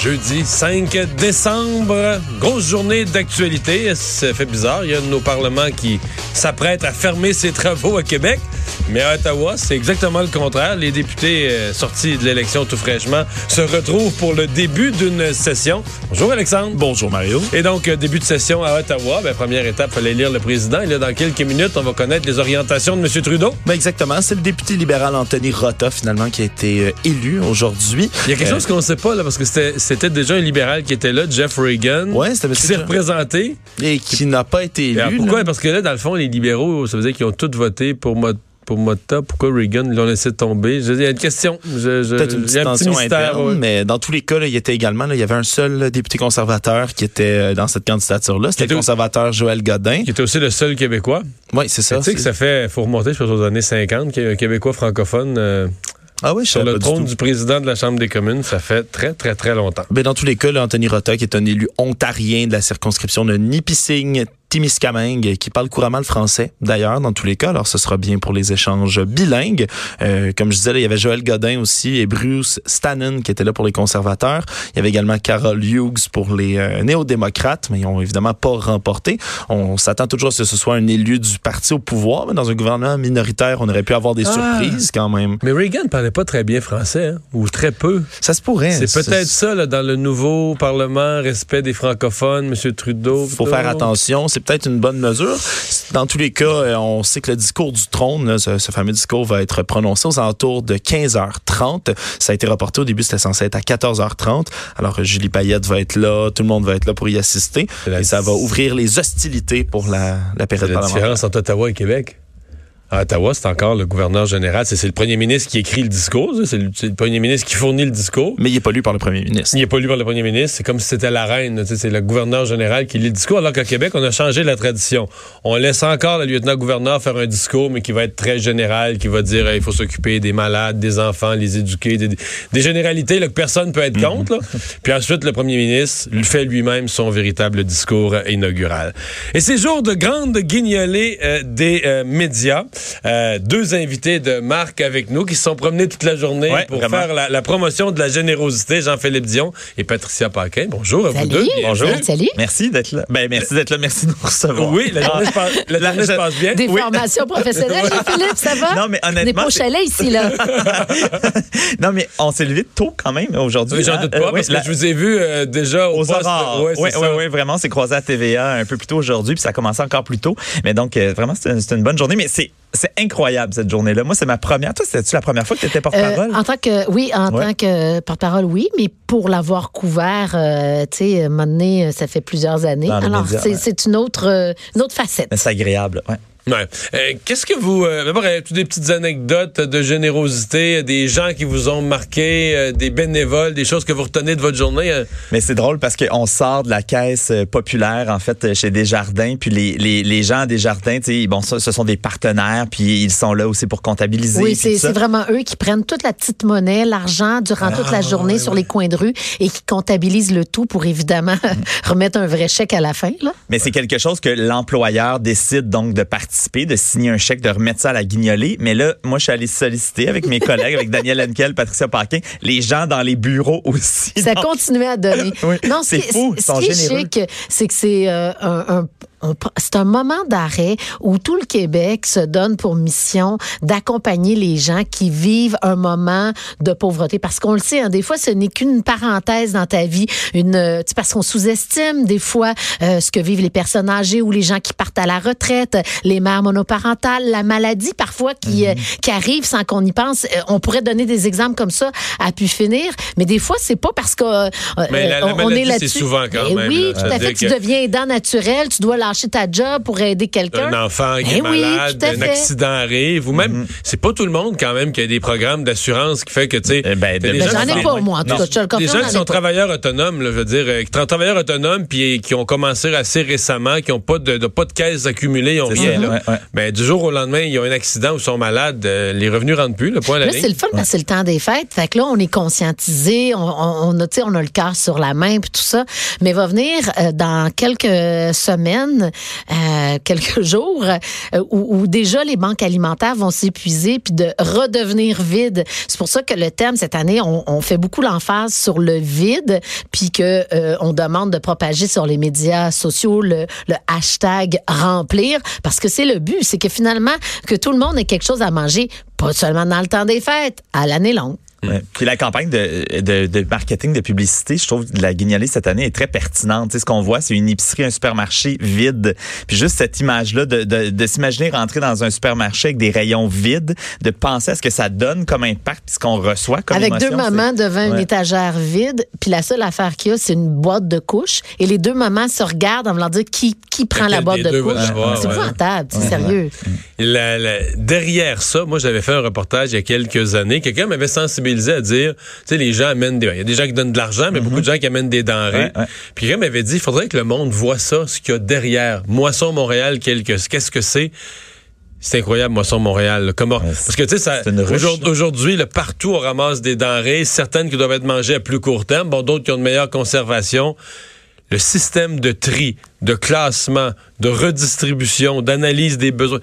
Jeudi 5 décembre, grosse journée d'actualité. Ça fait bizarre, il y a nos parlements qui s'apprête à fermer ses travaux à Québec. Mais à Ottawa, c'est exactement le contraire. Les députés euh, sortis de l'élection tout fraîchement se retrouvent pour le début d'une session. Bonjour Alexandre. Bonjour Mario. Et donc, euh, début de session à Ottawa. Ben, première étape, fallait lire le président. Et là, dans quelques minutes, on va connaître les orientations de M. Trudeau. Ben exactement. C'est le député libéral Anthony Rota, finalement, qui a été euh, élu aujourd'hui. Il y a quelque chose qu'on ne sait pas, là, parce que c'était déjà un libéral qui était là, Jeff Reagan. Ouais, c'était qui s'est représenté. Et qui n'a pas été élu. alors, pourquoi? là. Parce que là, dans le fond, les libéraux, ça veut dire qu'ils ont tous voté pour Mo- pour Motta. Pourquoi Reagan l'ont laissé tomber? Je- Il y a une question. Je- je- Peut-être une il y petite un petit mystère. interne, ouais. mais dans tous les cas, là, il était également, là, il y avait un seul député conservateur qui était euh, dans cette candidature-là. C'était le conservateur Joël Godin. Qui était aussi le seul Québécois. Oui, c'est ça. tu sais que ça fait, faut remonter, je pense, aux années 50, qu'il y a un Québécois francophone euh, Ah oui, sur le du trône du président de la Chambre des communes. Ça fait très, très, très longtemps. Ben, dans tous les cas, là, Anthony Rota, qui est un élu ontarien de la circonscription de Nipissing, Témiscamingue, qui parle couramment le français, d'ailleurs, dans tous les cas. Alors, ce sera bien pour les échanges bilingues. Euh, comme je disais, là, il y avait Joël Godin aussi et Bruce Stannon qui étaient là pour les conservateurs. Il y avait également Carol Hughes pour les euh, néo-démocrates, mais ils ont évidemment pas remporté. On s'attend toujours à ce que ce soit un élu du parti au pouvoir, mais dans un gouvernement minoritaire, on aurait pu avoir des Ah. surprises quand même. Mais Reagan parlait pas très bien français, hein, ou très peu. Ça se pourrait. C'est peut-être ça, là, dans le nouveau Parlement, respect des francophones, M. Trudeau. faut faire attention. C'est peut-être une bonne mesure. Dans tous les cas, euh, on sait que le discours du trône, là, ce, ce fameux discours, va être prononcé aux alentours de 15h30. Ça a été reporté au début, c'était censé être à 14h30. Alors, euh, Julie Payette va être là, tout le monde va être là pour y assister. La- Et ça va ouvrir les hostilités pour la, la période la parlementaire. différence entre Ottawa et Québec? À Ottawa, c'est encore le gouverneur général. C'est le premier ministre qui écrit le discours. ça. C'est le, premier ministre qui fournit le discours. Mais il n'est pas lu par le premier ministre. Il n'est pas lu par le premier ministre. C'est comme si c'était la reine. C'est le gouverneur général qui lit le discours. Alors qu'à Québec, on a changé la tradition. On laisse encore le lieutenant-gouverneur faire un discours, mais qui va être très général, qui va dire euh, il faut s'occuper des malades, des enfants, les éduquer, des, des généralités là, que personne peut être contre. là. Puis ensuite, le premier ministre lui fait lui-même son véritable discours euh, inaugural. Et ces jours de grande guignolée euh, des euh, médias, euh, deux invités de marque avec nous qui se sont promenés toute la journée Ouais, pour vraiment. faire la, la promotion de la générosité, Jean-Philippe Dion et Patricia Paquin. Bonjour à vous Salut. deux. Bonjour. Salut. Merci d'être là. Ben, merci d'être là. Merci de nous recevoir. Oui, la journée, se passe, journée se je- passe bien. Des Oui. formations professionnelles, Philippe, ça va? Non, mais On n'est honnêtement, pas au chalet ici, là. non, mais on s'est levé tôt quand même aujourd'hui. Oui, J'en hein. doute Euh, pas, oui, parce que la- je vous ai vu euh, déjà au aux poste. Oui, c'est oui, oui, vraiment, c'est croisé à TVA un peu plus tôt aujourd'hui, puis ça a commencé encore plus tôt. Mais donc, euh, vraiment, c'est une, c'est une bonne journée. Mais c'est c'est incroyable, cette journée-là. Moi, c'est ma première. Toi, c'était-tu la première fois que tu étais Euh, porte-parole? en tant que, oui, en Ouais. tant que porte-parole, oui, mais pour l'avoir couvert, euh, tu sais, un moment donné, euh, ça fait plusieurs années. Alors, c'est ouais. une autre, euh, une autre facette. C'est agréable, ouais. Ouais. Euh, Qu'est-ce que vous... Euh, D'abord, euh, toutes des petites anecdotes de générosité, euh, des gens qui vous ont marqué, euh, des bénévoles, des choses que vous retenez de votre journée. euh? Mais c'est drôle parce qu'on sort de la caisse populaire, en fait, chez Desjardins, puis les, les, les gens à Desjardins, tu sais, bon, ça, ce sont des partenaires, puis ils sont là aussi pour comptabiliser. Oui, c'est vraiment eux qui prennent toute la petite monnaie, l'argent durant toute Ah, la journée sur les coins de rue et qui comptabilisent le tout pour évidemment remettre un vrai chèque à la fin. Là. Mais c'est quelque chose que l'employeur décide donc de participer, de signer un chèque, de remettre ça à la guignolée. Mais là, moi, je suis allé solliciter avec mes collègues, avec Daniel Henkel, Patricia Paquin, les gens dans les bureaux aussi. Ça Donc, continuait à donner. Oui, non, ce c'est fou, ils Ce chic, c'est que c'est euh, un, c'est un moment d'arrêt où tout le Québec se donne pour mission d'accompagner les gens qui vivent un moment de pauvreté. Parce qu'on le sait, hein, des fois, ce n'est qu'une parenthèse dans ta vie. Une, euh, parce qu'on sous-estime des fois euh, ce que vivent les personnes âgées ou les gens qui partent à la retraite, les mères monoparentales, la maladie parfois qui, euh, qui arrive sans qu'on y pense. On pourrait donner des exemples comme ça à pu finir, mais des fois, c'est pas parce que euh, est c'est là-dessus. souvent quand même, Oui, là. tout à fait. Tu deviens aidant naturel, tu dois lâcher ta job pour aider quelqu'un? un enfant qui Ben est oui, malade, un accident arrive, ou même, c'est pas tout le monde quand même qui a des programmes d'assurance qui fait que, tu sais, Eh ben, Ben, j'en qui ai sont- pas, moi, en tout cas, je te le Des confirme, gens qui sont travailleurs autonomes, là, je veux dire, euh, qui sont travailleurs autonomes puis qui ont commencé assez récemment, qui ont pas de, de- pas de caisses accumulées, ils ont C'est rien. ça, là. ouais, ouais. Ben, du jour au lendemain, ils ont un accident ou sont malades, euh, les revenus rentrent plus, le point Là, c'est le fun parce que c'est le temps des fêtes. Fait que là, on est conscientisé, on, on, on a, tu sais, on a le cœur sur la main puis tout ça. Mais va venir euh, dans quelques semaines, euh, quelques jours, euh, où, déjà les banques alimentaires vont s'épuiser puis de redevenir vides. C'est pour ça que le thème cette année, on, on fait beaucoup l'emphase sur le vide, puis que euh, on demande de propager sur les médias sociaux le, le hashtag remplir, parce que c'est le but, c'est que finalement que tout le monde ait quelque chose à manger, pas seulement dans le temps des fêtes, à l'année longue. Ouais. Puis la campagne de, de, de marketing, de publicité, je trouve que la guignolée cette année est très pertinente. Tu sais, ce qu'on voit, c'est une épicerie, un supermarché vide. Puis juste cette image-là de, de, de s'imaginer rentrer dans un supermarché avec des rayons vides, de penser à ce que ça donne comme impact, puis ce qu'on reçoit comme Avec émotion, deux mamans devant une étagère vide, puis la seule affaire qu'il y a, c'est une boîte de couches. Et les deux mamans se regardent en voulant dire qui, qui prend la boîte de couches. C'est ouais. épouvantable, c'est sérieux. La- la- derrière ça, moi, j'avais fait un reportage il y a quelques années. Quelqu'un m'avait sensibilisé à dire, tu sais, les gens amènent des, il y a des gens qui donnent de l'argent, mais beaucoup de gens qui amènent des denrées. Ouais, ouais. Puis quelqu'un m'avait dit, il faudrait que le monde voit ça, ce qu'il y a derrière. Moisson Montréal, quelque- qu'est-ce que c'est? C'est incroyable, Moisson Montréal. Comment? Parce que, tu sais, aujourd'hui, là, partout, on ramasse des denrées, certaines qui doivent être mangées à plus court terme, bon, d'autres qui ont une meilleure conservation. Le système de tri, de classement, de redistribution, d'analyse des besoins,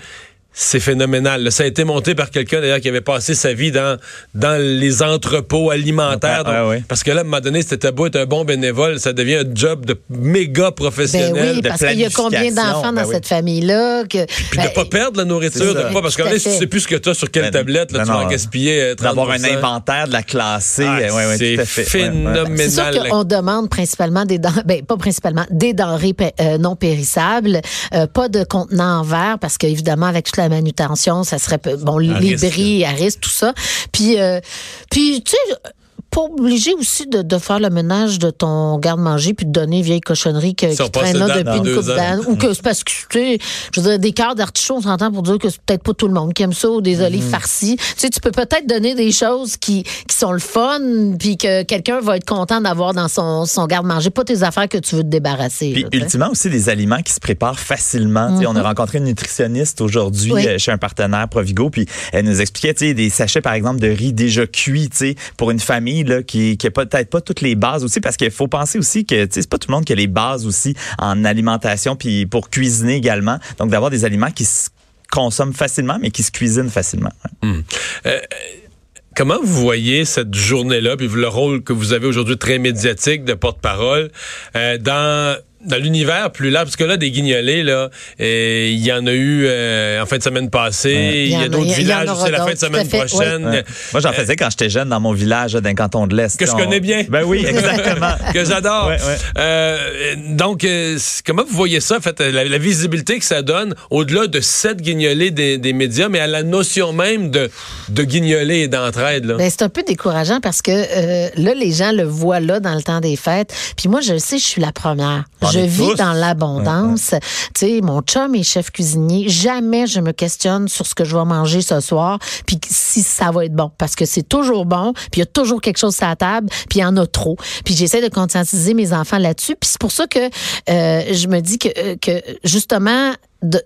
c'est phénoménal. là. Ça a été monté par quelqu'un d'ailleurs qui avait passé sa vie dans, dans les entrepôts alimentaires. Donc, ouais. Parce que là, à un moment donné, c'était beau être un bon bénévole, ça devient un job de méga Ben professionnel. oui, de parce qu'il y a combien d'enfants ben dans oui. cette famille-là que Puis ben, de pas perdre la nourriture, de pas, parce que si tu sais plus ce que tu as sur quelle Ben, tablette, là, ben tu vas en gaspiller euh, 30 D'avoir un inventaire, de la classer. Ah, ouais, ouais, c'est phénoménal. C'est sûr qu'on demande principalement des denrées, ben, pas principalement, des denrées euh, non périssables, euh, pas de contenants en verre, parce qu'évidemment, avec toute la manutention, ça serait, bon, les risque. bris à risque, tout ça. Puis, euh, puis tu sais, pas obligé aussi de, de faire le ménage de ton garde-manger puis de donner une vieille cochonnerie que, qui traîne là depuis une coupe d'années. Ou que c'est parce que, tu sais, je veux dire, des cœurs d'artichaut, on s'entend pour dire que c'est peut-être pas tout le monde qui aime ça, ou des olives Mm-hmm. farcies. Tu sais, tu peux peut-être donner des choses qui, qui sont le fun, puis que quelqu'un va être content d'avoir dans son, son garde-manger. Pas tes affaires que tu veux te débarrasser. Puis là, ultimement aussi des aliments qui se préparent facilement. On a rencontré une nutritionniste aujourd'hui Oui. euh, chez un partenaire Provigo, puis elle nous expliquait tu sais, des sachets par exemple de riz déjà cuit, tu sais, pour une famille qui qui a peut-être pas toutes les bases aussi, parce qu'il faut penser aussi que c'est pas tout le monde qui a les bases aussi en alimentation, puis pour cuisiner également. Donc d'avoir des aliments qui se consomment facilement, mais qui se cuisinent facilement. Ouais. Comment vous voyez cette journée-là, puis le rôle que vous avez aujourd'hui très médiatique de porte-parole euh, dans dans l'univers plus large, parce que là, des guignolés, là, euh, il y en a eu euh, en fin de semaine passée, il y a d'autres villages aussi la fin de semaine fait, prochaine. Ouais. Moi, j'en faisais quand j'étais jeune dans mon village là, d'un canton de l'Est. Que je On- connais bien. Ben oui, exactement. que j'adore. Ouais, ouais. Euh, donc, euh, comment vous voyez ça, en fait, la, la visibilité que ça donne, au-delà de cette guignolée des, des médias, mais à la notion même de, de guignolée et d'entraide, là? Ben, c'est un peu décourageant parce que euh, là, les gens le voient là dans le temps des fêtes. Puis moi, je le sais, je suis la première. Je vis tous. dans l'abondance. Tu sais, mon chum est chef cuisinier. Jamais je me questionne sur ce que je vais manger ce soir, puis si ça va être bon. Parce que c'est toujours bon, puis il y a toujours quelque chose à la table, puis il y en a trop. Puis j'essaie de conscientiser mes enfants là-dessus. Puis c'est pour ça que euh, je me dis que, euh, que justement,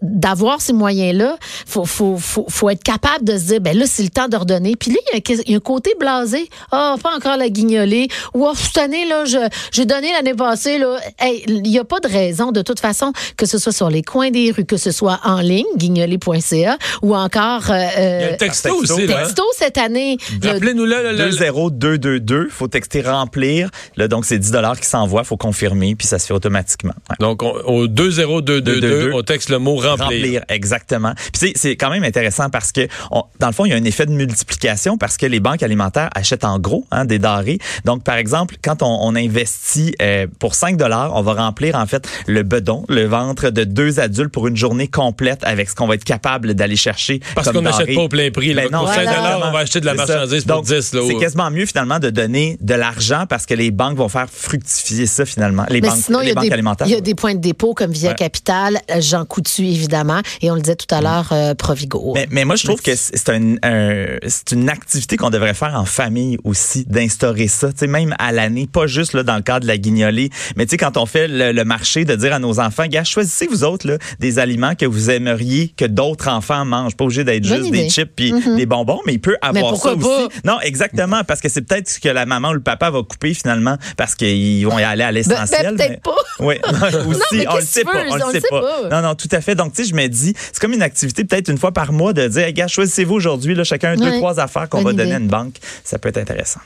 d'avoir ces moyens-là, faut, faut, faut, faut être capable de se dire, ben là, c'est le temps de redonner. Puis là, il y a un- il y, a un côté blasé. Ah, pas encore la guignolée. Ou, ah, cette année, là, je- j'ai donné l'année passée, là. Hey, il n'y a pas de raison, de toute façon, que ce soit sur les coins des rues, que ce soit en ligne, guignolée.ca, ou encore, euh, Il y a le texto, texto, aussi, là. texto cette année. Le- Rappelez-nous là, le, le- 20222, faut texter remplir. Là, donc, c'est 10 dollars qui s'envoient, faut confirmer, puis ça se fait automatiquement. Ouais. Donc, on- au 20222, 222. on texte le mot remplir. Remplir, exactement. Puis c'est- c'est quand même intéressant parce que on- dans le fond, il y a un effet de multiplication parce que les banques alimentaires achètent en gros hein, des denrées. Donc par exemple, quand on, on investit euh, pour 5 dollars, on va remplir en fait le bedon, le ventre de deux adultes pour une journée complète avec ce qu'on va être capable d'aller chercher. Parce qu'on n'achète pas au plein prix. là. Ben non, pour 5 voilà. dollars, on va acheter de la marchandise pour Donc, 10. Là, C'est quasiment mieux finalement de donner de l'argent parce que les banques vont faire fructifier ça finalement. Les Mais banques, sinon, il y, les a banques des, alimentaires. il y a des points de dépôt comme Via Ouais. Capital, Jean Coutu, évidemment, et on le disait tout à l'heure, euh, Provigo. Mais, mais moi, je trouve que c'est un, un- c'est une activité qu'on devrait faire en famille aussi, d'instaurer ça, tu sais, même à l'année, pas juste là, dans le cadre de la guignolée, mais tu sais, quand on fait le, le marché, de dire à nos enfants, gars, choisissez vous autres là, des aliments que vous aimeriez que d'autres enfants mangent, pas obligé d'être juste idée. Mm-hmm. des chips puis des bonbons, mais il peut avoir ça pas? aussi. Non, exactement, parce que c'est peut-être ce que la maman ou le papa va couper finalement, parce qu'ils vont y aller à l'essentiel. ben, peut-être mais- pas. Oui, aussi, mais on le sait pas, on le sait pas. Non, non, tout à fait. Donc, tu sais, je me dis, c'est comme une activité peut-être une fois par mois de dire, hey, gars, choisissez-vous aujourd'hui, là, chacun deux, trois affaires qu'on va donner à une banque. Ça peut être intéressant.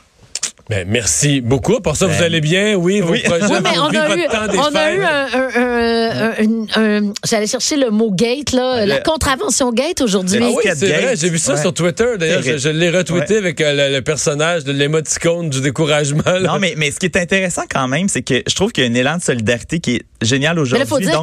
Ben, merci beaucoup. Pour ça, vous Ben, allez bien? Oui, vos oui. projets, Oui, mais vos on a votre eu, temps des on a eu un, un- un- un- un- j'allais chercher le mot gate là, la Le- contravention gate aujourd'hui. Ah oui, c'est vrai, j'ai vu ça Ouais. sur Twitter. D'ailleurs, je, l'ai retweeté Ouais. avec euh, le, le personnage de l'émoticône du découragement. là. Non, mais, mais ce qui est intéressant quand même, c'est que je trouve qu'il y a un élan de solidarité qui est génial Mais aujourd'hui. là, faut dire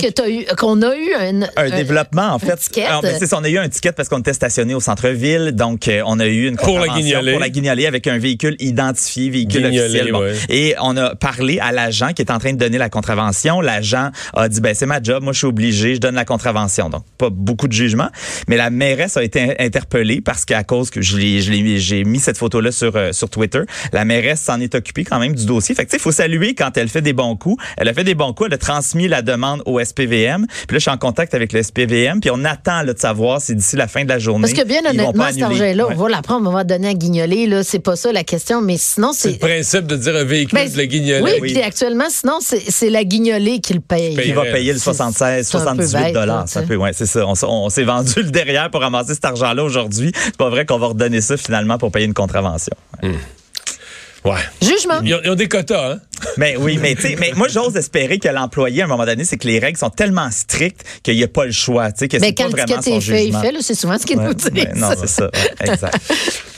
qu'on a eu un, un développement, en fait. ben, c'est ça, on a eu un ticket parce qu'on était stationné au centre-ville. Donc, euh, on a eu une Pour la pour la guignolée avec un véhicule identifié, véhicule officiel. Bon. ouais. Et on a parlé à l'agent qui est en train de donner la contravention. L'agent a dit, ben, c'est ma job, moi, je suis obligé, je donne la contravention. Donc, pas beaucoup de jugement. Mais la mairesse a été in- interpellée parce qu'à cause que je l'ai, je l'ai, j'ai mis cette photo-là sur, euh, sur Twitter, la mairesse s'en est occupée quand même du dossier. Fait que, tu sais, il faut saluer quand elle fait des bons coups. Elle a fait des bons coups, elle a transmis la demande au SPVM. Puis là, je suis en contact avec le SPVM, puis on attend là, de savoir si d'ici la fin de la journée. Parce que bien honnêtement, cet argent-là, Ouais. on va l'apprendre, on va donner à guignoler, là, c'est pas ça la question, mais sinon, c'est le principe de dire un véhicule Ben, de la guignolée. oui, Oui. puis actuellement, sinon, c'est c'est la guignolée qui le paye. Il va payer le C'est- 76, c'est un peu 78 bête, là, dollars. tu C'est un sais. peu, ouais, c'est ça. On, on s'est vendu le derrière pour ramasser cet argent-là aujourd'hui. C'est pas vrai qu'on va redonner ça finalement pour payer une contravention. Ouais. Jugement. Ils ont, ils ont des quotas, hein? Mais oui, mais tu mais moi j'ose espérer que l'employé à un moment donné, c'est que les règles sont tellement strictes qu'il n'y a pas le choix, tu sais, que Mais c'est pas quand le vraiment son est fait, il fait, c'est souvent ce qu'il Ouais, nous dit. ouais, non, c'est ça. ouais, exact.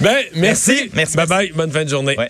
Ben, merci. Merci, merci, Bye bye. Bonne fin de journée. Ouais.